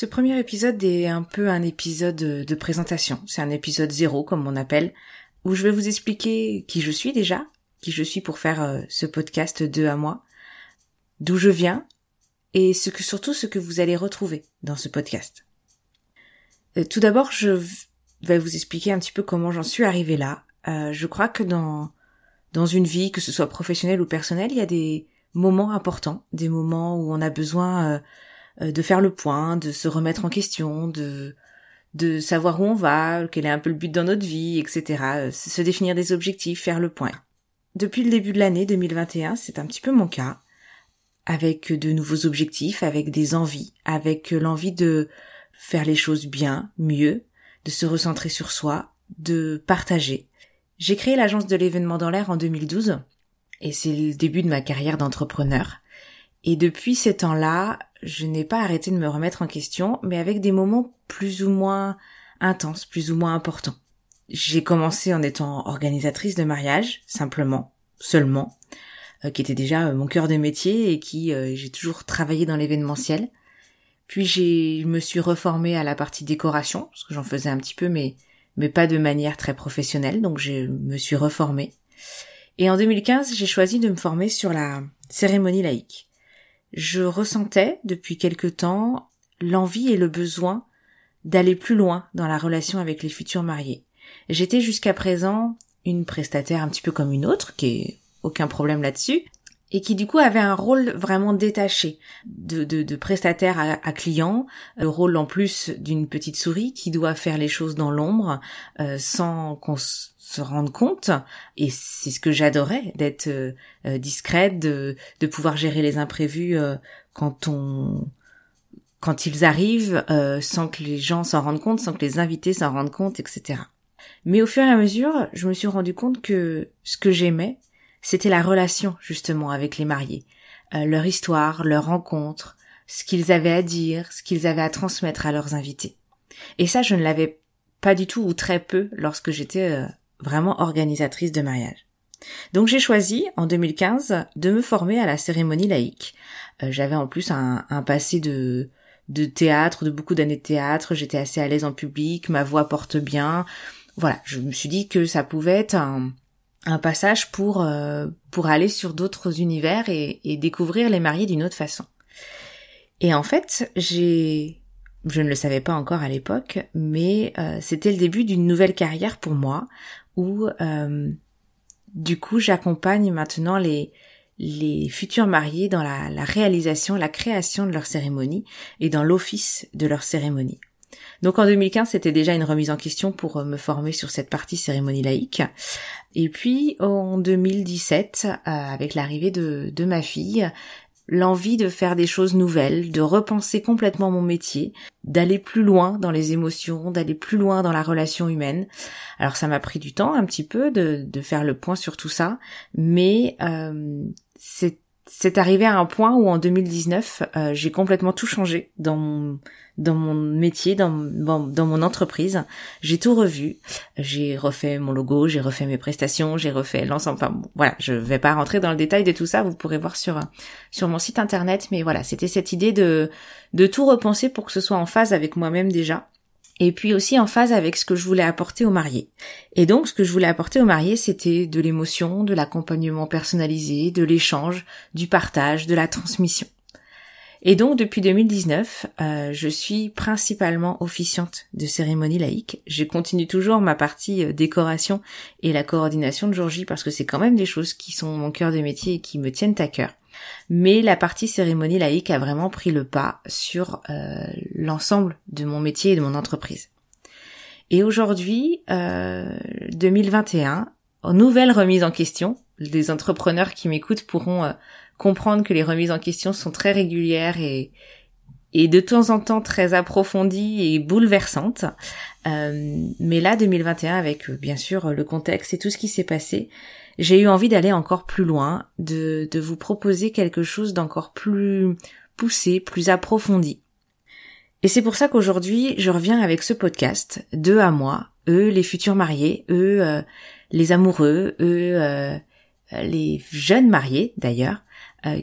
Ce premier épisode est un peu un épisode de présentation. C'est un épisode zéro, comme on appelle, où je vais vous expliquer qui je suis déjà, qui je suis pour faire euh, ce podcast de à moi, d'où je viens, et ce que surtout ce que vous allez retrouver dans ce podcast. Euh, tout d'abord, je vais vous expliquer un petit peu comment j'en suis arrivée là. Euh, je crois que dans dans une vie, que ce soit professionnelle ou personnelle, il y a des moments importants, des moments où on a besoin de faire le point, de se remettre en question, de de savoir où on va, quel est un peu le but dans notre vie, etc. Euh, se définir des objectifs, faire le point. Depuis le début de l'année 2021, c'est un petit peu mon cas, avec de nouveaux objectifs, avec des envies, avec l'envie de faire les choses bien, mieux, de se recentrer sur soi, de partager. J'ai créé l'agence de l'événement dans l'air en 2012, et c'est le début de ma carrière d'entrepreneur. Et depuis ces temps-là, je n'ai pas arrêté de me remettre en question, mais avec des moments plus ou moins intenses, plus ou moins importants. J'ai commencé en étant organisatrice de mariage, simplement, seulement, euh, qui était déjà euh, mon cœur de métier et qui euh, j'ai toujours travaillé dans l'événementiel. Puis j'ai, je me suis reformée à la partie décoration, parce que j'en faisais un petit peu, mais mais pas de manière très professionnelle, donc je me suis reformée. Et en 2015, j'ai choisi de me former sur la cérémonie laïque je ressentais depuis quelque temps l'envie et le besoin d'aller plus loin dans la relation avec les futurs mariés. J'étais jusqu'à présent une prestataire un petit peu comme une autre, qui est aucun problème là-dessus, et qui du coup avait un rôle vraiment détaché de, de, prestataire à, à, client, le rôle en plus d'une petite souris qui doit faire les choses dans l'ombre euh, sans qu'on se rendre compte. Et c'est ce que j'adorais d'être euh, euh, discrète de, de pouvoir gérer les imprévus euh, quand on quand ils arrivent sans que les gens s'en rendent compte sans que les invités s'en rendent compte etc mais au fur et à mesure je me suis rendu compte que ce que j'aimais c'était la relation justement avec les mariés leur histoire leur rencontre ce qu'ils avaient à dire ce qu'ils avaient à transmettre à leurs invités et ça je ne l'avais pas du tout ou très peu lorsque j'étais vraiment organisatrice de mariage. Donc j'ai choisi en 2015 de me former à la cérémonie laïque. Euh, j'avais en plus un, passé de, de théâtre, de beaucoup d'années de théâtre, j'étais assez à l'aise en public, ma voix porte bien. Voilà, je me suis dit que ça pouvait être un, un passage pour, euh, pour aller sur d'autres univers et, découvrir les mariés d'une autre façon. Et en fait, j'ai je ne le savais pas encore à l'époque, mais euh, c'était le début d'une nouvelle carrière pour moi où euh, du coup j'accompagne maintenant les les futurs mariés dans la, la, réalisation, la création de leur cérémonie et dans l'office de leur cérémonie. Donc en 2015, c'était déjà une remise en question pour euh, me former sur cette partie cérémonie laïque. Et puis en 2017, euh, avec l'arrivée de, de ma fille, l'envie de faire des choses nouvelles, de repenser complètement mon métier, d'aller plus loin dans les émotions, d'aller plus loin dans la relation humaine. Alors ça m'a pris du temps un petit peu de, de faire le point sur tout ça, mais euh, c'est c'est arrivé à un point où en 2019, euh, j'ai complètement tout changé dans mon dans mon métier, dans, dans, mon entreprise. J'ai tout revu. J'ai refait mon logo, j'ai refait mes prestations, j'ai refait l'ensemble. Enfin voilà, je vais pas rentrer dans le détail de tout ça. Vous pourrez voir sur sur mon site internet. Mais voilà, c'était cette idée de de tout repenser pour que ce soit en phase avec moi-même déjà et puis aussi en phase avec ce que je voulais apporter aux mariés. Et donc ce que je voulais apporter aux mariés, c'était de l'émotion, de l'accompagnement personnalisé, de l'échange, du partage, de la transmission. Et donc depuis 2019, euh, je suis principalement officiante de cérémonie laïque. Je continue toujours ma partie euh, décoration et la coordination de jour J parce que c'est quand même des choses qui sont mon cœur de métier et qui me tiennent à cœur. Mais la partie cérémonie laïque a vraiment pris le pas sur euh, l'ensemble de mon métier et de mon entreprise. Et aujourd'hui, 2021, nouvelle remise en question, les entrepreneurs qui m'écoutent pourront comprendre que les remises en question sont très régulières et, et de temps en temps très approfondies et bouleversantes. Euh, mais là, 2021, avec euh, bien sûr le contexte et tout ce qui s'est passé, j'ai eu envie d'aller encore plus loin, de, de vous proposer quelque chose d'encore plus poussé, plus approfondi. Et c'est pour ça qu'aujourd'hui, je reviens avec ce podcast, deux à moi, eux les futurs mariés, eux euh, les amoureux, eux les jeunes mariés d'ailleurs,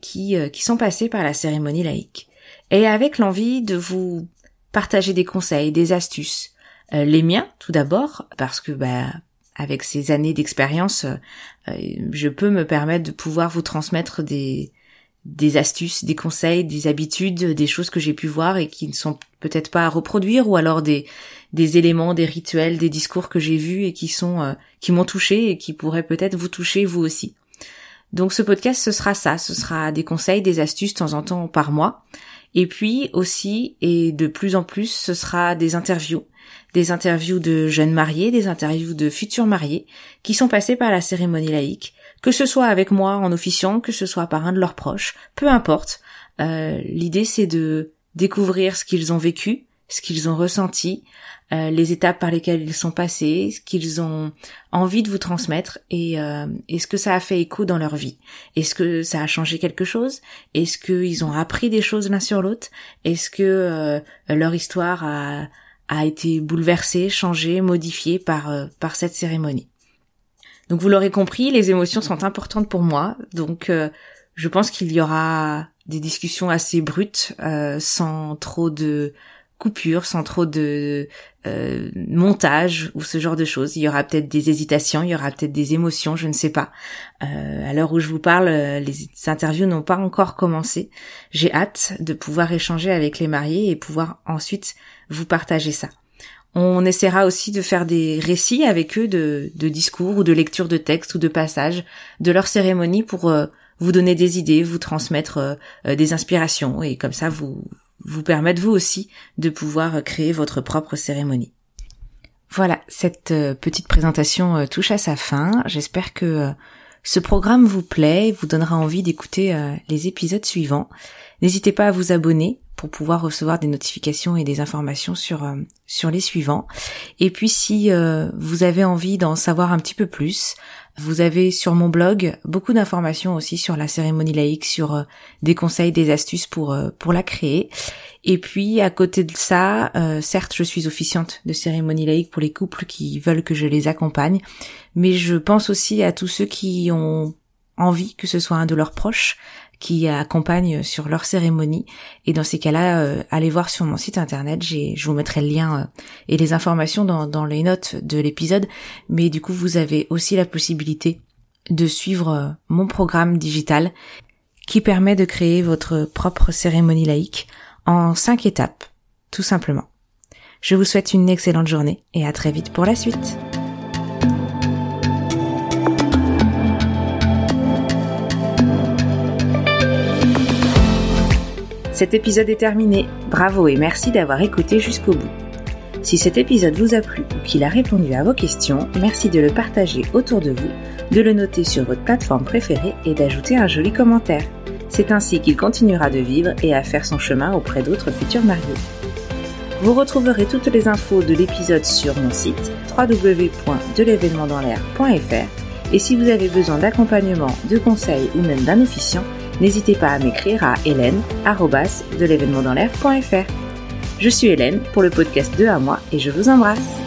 qui, qui sont passés par la cérémonie laïque et avec l'envie de vous partager des conseils, des astuces. Euh, les miens, tout d'abord, parce que bah, avec ces années d'expérience, euh, je peux me permettre de pouvoir vous transmettre des, des astuces, des conseils, des habitudes, des choses que j'ai pu voir et qui ne sont peut-être pas à reproduire, ou alors des, des éléments, des rituels, des discours que j'ai vus et qui sont euh, qui m'ont touché et qui pourraient peut-être vous toucher vous aussi. Donc ce podcast, ce sera ça, ce sera des conseils, des astuces de temps en temps par mois, et puis aussi, et de plus en plus, ce sera des interviews. Des interviews de jeunes mariés, des interviews de futurs mariés, qui sont passés par la cérémonie laïque, que ce soit avec moi en officiant, que ce soit par un de leurs proches, peu importe. Euh, L'idée c'est de découvrir ce qu'ils ont vécu, ce qu'ils ont ressenti, euh, les étapes par lesquelles ils sont passés, ce qu'ils ont envie de vous transmettre et euh, est-ce que ça a fait écho dans leur vie? Est-ce que ça a changé quelque chose? Est-ce qu'ils ont appris des choses l'un sur l'autre? Est-ce que euh, leur histoire a, a été bouleversée, changée, modifiée par, par cette cérémonie? Donc vous l'aurez compris, les émotions sont importantes pour moi, donc je pense qu'il y aura des discussions assez brutes, sans trop de sans trop de euh, montage ou ce genre de choses. Il y aura peut-être des hésitations, il y aura peut-être des émotions, je ne sais pas. Euh, à l'heure où je vous parle, euh, les interviews n'ont pas encore commencé. J'ai hâte de pouvoir échanger avec les mariés et pouvoir ensuite vous partager ça. On essaiera aussi de faire des récits avec eux de, discours ou de lecture de textes ou de passages de leur cérémonie pour euh, vous donner des idées, vous transmettre des inspirations et comme ça vous vous permettre vous aussi de pouvoir créer votre propre cérémonie. Voilà, cette euh, petite présentation euh, touche à sa fin. J'espère que euh, ce programme vous plaît et vous donnera envie d'écouter les épisodes suivants. N'hésitez pas à vous abonner pour pouvoir recevoir des notifications et des informations sur sur les suivants. Et puis si vous avez envie d'en savoir un petit peu plus, vous avez sur mon blog beaucoup d'informations aussi sur la cérémonie laïque, sur euh, des conseils, des astuces pour euh, pour la créer. Et puis à côté de ça, euh, certes, je suis officiante de cérémonie laïque pour les couples qui veulent que je les accompagne, mais je pense aussi à tous ceux qui ont envie que ce soit un de leurs proches qui accompagnent sur leur cérémonie. Et dans ces cas-là, euh, allez voir sur mon site internet, je vous mettrai le lien euh, et les informations dans, dans les notes de l'épisode. Mais du coup, vous avez aussi la possibilité de suivre euh, mon programme digital qui permet de créer votre propre cérémonie laïque en cinq étapes, tout simplement. Je vous souhaite une excellente journée et à très vite pour la suite. Cet épisode est terminé. Bravo et merci d'avoir écouté jusqu'au bout. Si cet épisode vous a plu ou qu'il a répondu à vos questions, merci de le partager autour de vous, de le noter sur votre plateforme préférée et d'ajouter un joli commentaire. C'est ainsi qu'il continuera de vivre et à faire son chemin auprès d'autres futurs mariés. Vous retrouverez toutes les infos de l'épisode sur mon site www.delevénementdanslair.fr et si vous avez besoin d'accompagnement, de conseils ou même d'un officiant, n'hésitez pas à m'écrire à hélène.de Je suis Hélène pour le podcast 2 à moi et je vous embrasse.